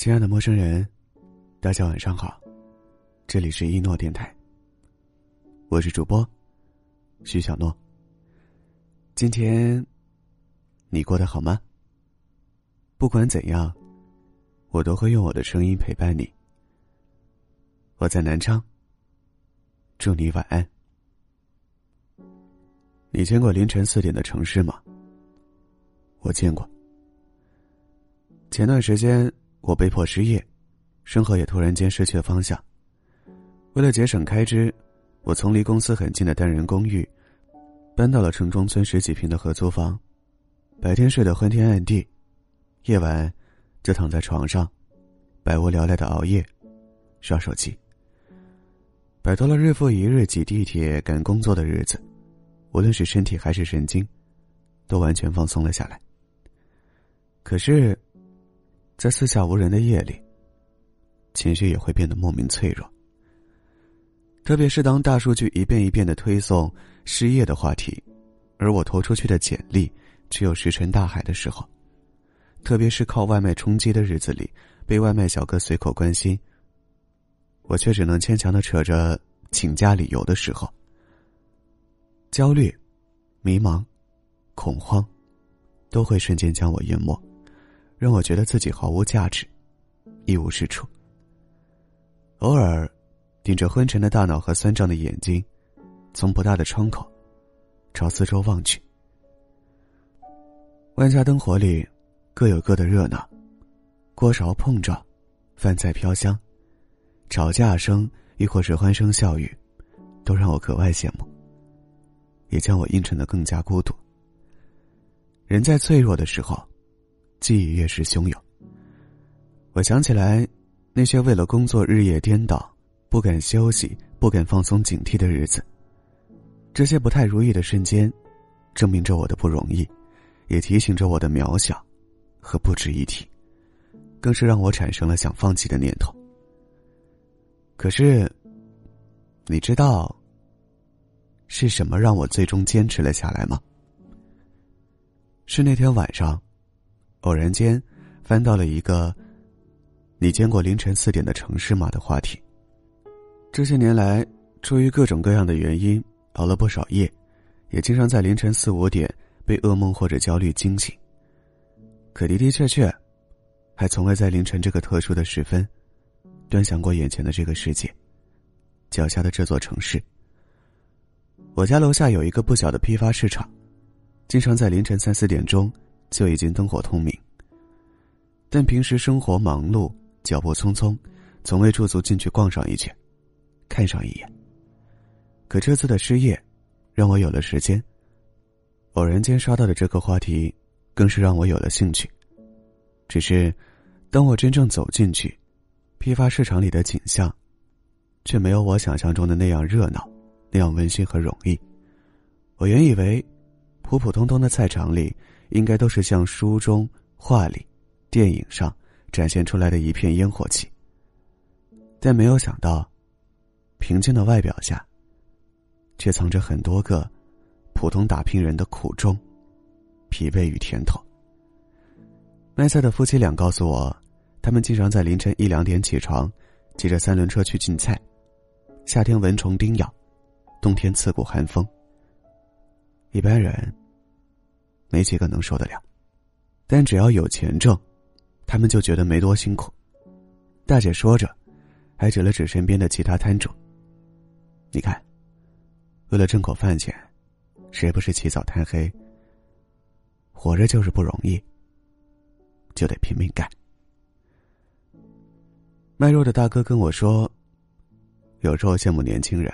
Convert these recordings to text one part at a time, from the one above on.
亲爱的陌生人，大家晚上好，这里是一诺电台。我是主播徐小诺。今天你过得好吗？不管怎样，我都会用我的声音陪伴你。我在南昌，祝你晚安。你见过凌晨四点的城市吗？我见过。前段时间我被迫失业，生活也突然间失去了方向。为了节省开支，我从离公司很近的单人公寓，搬到了城中村十几平的合租房。白天睡得昏天暗地，夜晚就躺在床上，百无聊赖的熬夜，刷手机。摆脱了日复一日挤地铁赶工作的日子，无论是身体还是神经，都完全放松了下来。可是，在四下无人的夜里，情绪也会变得莫名脆弱。特别是当大数据一遍一遍的推送失业的话题，而我投出去的简历只有石沉大海的时候；特别是靠外卖充饥的日子里，被外卖小哥随口关心。我却只能牵强的扯着请假理由的时候，焦虑、迷茫、恐慌，都会瞬间将我淹没，让我觉得自己毫无价值，一无是处。偶尔，顶着昏沉的大脑和酸胀的眼睛，从不大的窗口朝四周望去，万家灯火里各有各的热闹，锅勺碰撞，饭菜飘香。吵架声，亦或是欢声笑语，都让我格外羡慕，也将我映衬的更加孤独。人在脆弱的时候，记忆越是汹涌。我想起来，那些为了工作日夜颠倒、不敢休息、不敢放松警惕的日子，这些不太如意的瞬间，证明着我的不容易，也提醒着我的渺小和不值一提，更是让我产生了想放弃的念头。可是，你知道是什么让我最终坚持了下来吗？是那天晚上，偶然间翻到了一个“你见过凌晨四点的城市吗”的话题。这些年来，出于各种各样的原因，熬了不少夜，也经常在凌晨四五点被噩梦或者焦虑惊醒。可的的确确，还从未在凌晨这个特殊的时分。端详过眼前的这个世界，脚下的这座城市。我家楼下有一个不小的批发市场，经常在凌晨三四点钟就已经灯火通明。但平时生活忙碌，脚步匆匆，从未驻足进去逛上一圈，看上一眼。可这次的失业，让我有了时间。偶然间刷到的这个话题，更是让我有了兴趣。只是，当我真正走进去。批发市场里的景象，却没有我想象中的那样热闹，那样温馨和容易。我原以为，普普通通的菜场里，应该都是像书中、画里、电影上展现出来的一片烟火气。但没有想到，平静的外表下，却藏着很多个普通打拼人的苦衷、疲惫与甜头。卖菜的夫妻俩告诉我。他们经常在凌晨一两点起床，骑着三轮车去进菜。夏天蚊虫叮咬，冬天刺骨寒风。一般人没几个能受得了，但只要有钱挣，他们就觉得没多辛苦。大姐说着，还指了指身边的其他摊主：“你看，为了挣口饭钱，谁不是起早贪黑？活着就是不容易，就得拼命干。”卖肉的大哥跟我说：“有时候羡慕年轻人，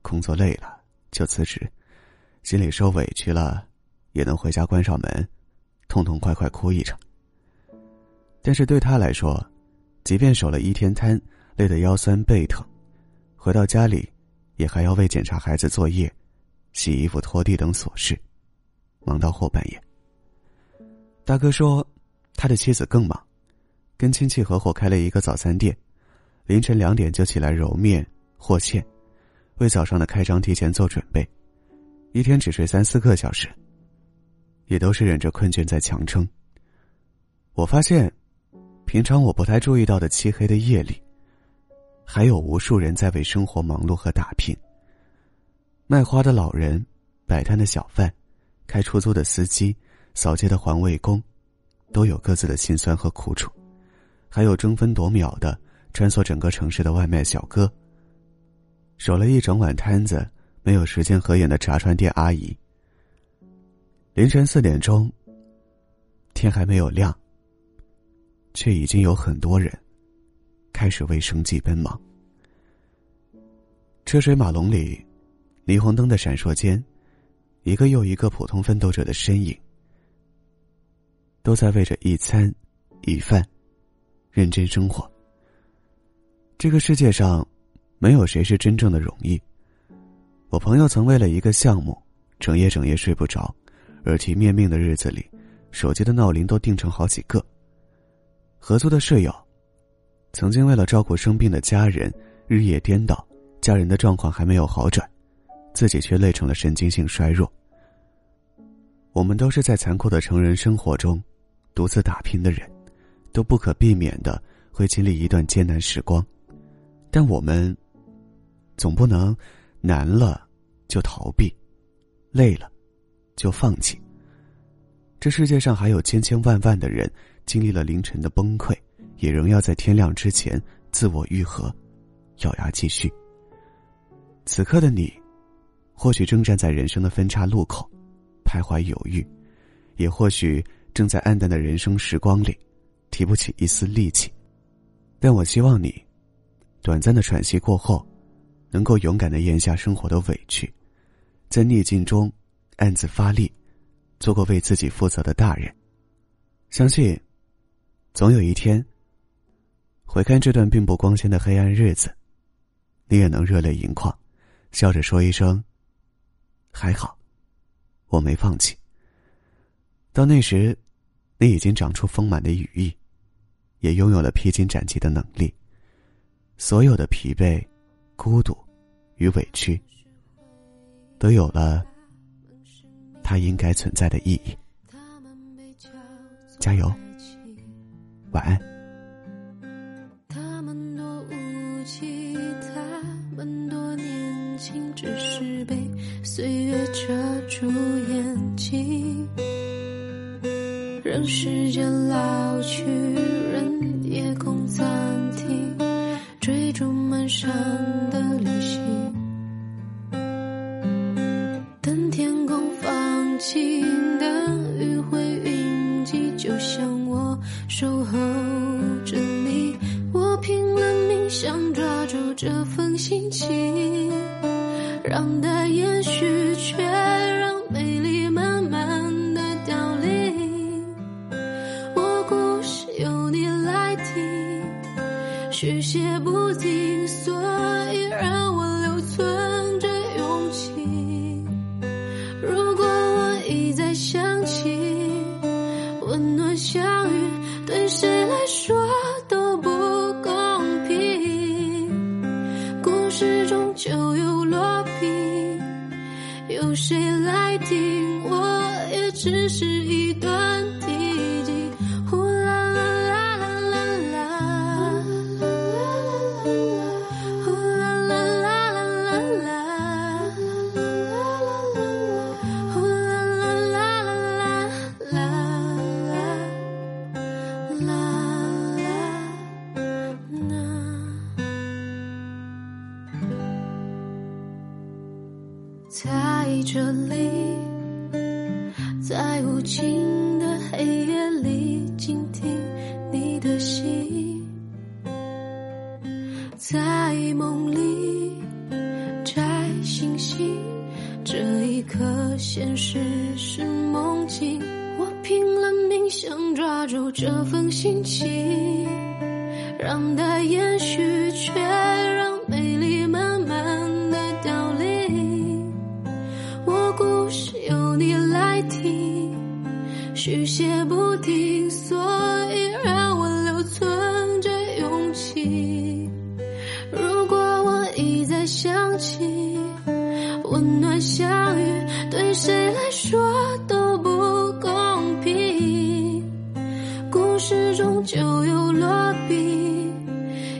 工作累了就辞职，心里受委屈了，也能回家关上门，痛痛快快哭一场。但是对他来说，即便守了一天摊，累得腰酸背疼，回到家里，也还要为检查孩子作业、洗衣服、拖地等琐事，忙到后半夜。大哥说，他的妻子更忙。”跟亲戚合伙开了一个早餐店，凌晨两点就起来揉面和馅，为早上的开张提前做准备，一天只睡三四个小时，也都是忍着困倦在强撑。我发现，平常我不太注意到的漆黑的夜里，还有无数人在为生活忙碌和打拼。卖花的老人，摆摊的小贩，开出租的司机，扫街的环卫工，都有各自的辛酸和苦楚。还有争分夺秒的穿梭整个城市的外卖小哥，守了一整晚摊子，没有时间合眼的炸串店阿姨。凌晨四点钟，天还没有亮。却已经有很多人开始为生计奔忙。车水马龙里，霓虹灯的闪烁间，一个又一个普通奋斗者的身影，都在为着一餐一饭认真生活。这个世界上，没有谁是真正的容易。我朋友曾为了一个项目，整夜整夜睡不着，耳提面命的日子里，手机的闹铃都定成好几个。合租的舍友，曾经为了照顾生病的家人，日夜颠倒，家人的状况还没有好转，自己却累成了神经性衰弱。我们都是在残酷的成人生活中，独自打拼的人，都不可避免的会经历一段艰难时光，但我们，总不能难了就逃避，累了就放弃。这世界上还有千千万万的人。经历了凌晨的崩溃，也仍要在天亮之前自我愈合，咬牙继续。此刻的你，或许正站在人生的分岔路口，徘徊犹豫，也或许正在暗淡的人生时光里，提不起一丝力气。但我希望你，短暂的喘息过后，能够勇敢的咽下生活的委屈，在逆境中暗自发力，做个为自己负责的大人。相信。总有一天，回看这段并不光鲜的黑暗日子，你也能热泪盈眶，笑着说一声：“还好，我没放弃。”到那时，你已经长出丰满的羽翼，也拥有了披荆斩棘的能力。所有的疲惫、孤独与委屈，都有了它应该存在的意义。加油！晚安。他们多无奇，他们多年轻，只是被岁月遮住眼睛，让时间老去，人心情，让它延续，却让美丽慢慢的凋零。我故事由你来听，续写只是在无尽的黑夜里倾听你的心，在梦里摘星星，这一刻现实是梦境。我拼了命想抓住这份心情，让它延续，却续写不停，所以让我留存着勇气。如果我一再想起温暖相遇，对谁来说都不公平。故事终究有。落笔，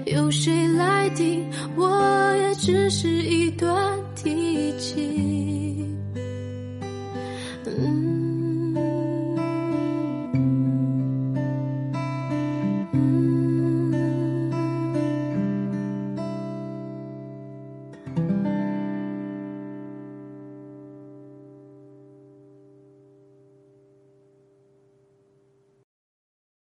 有谁来听？我也只是一段提起。嗯。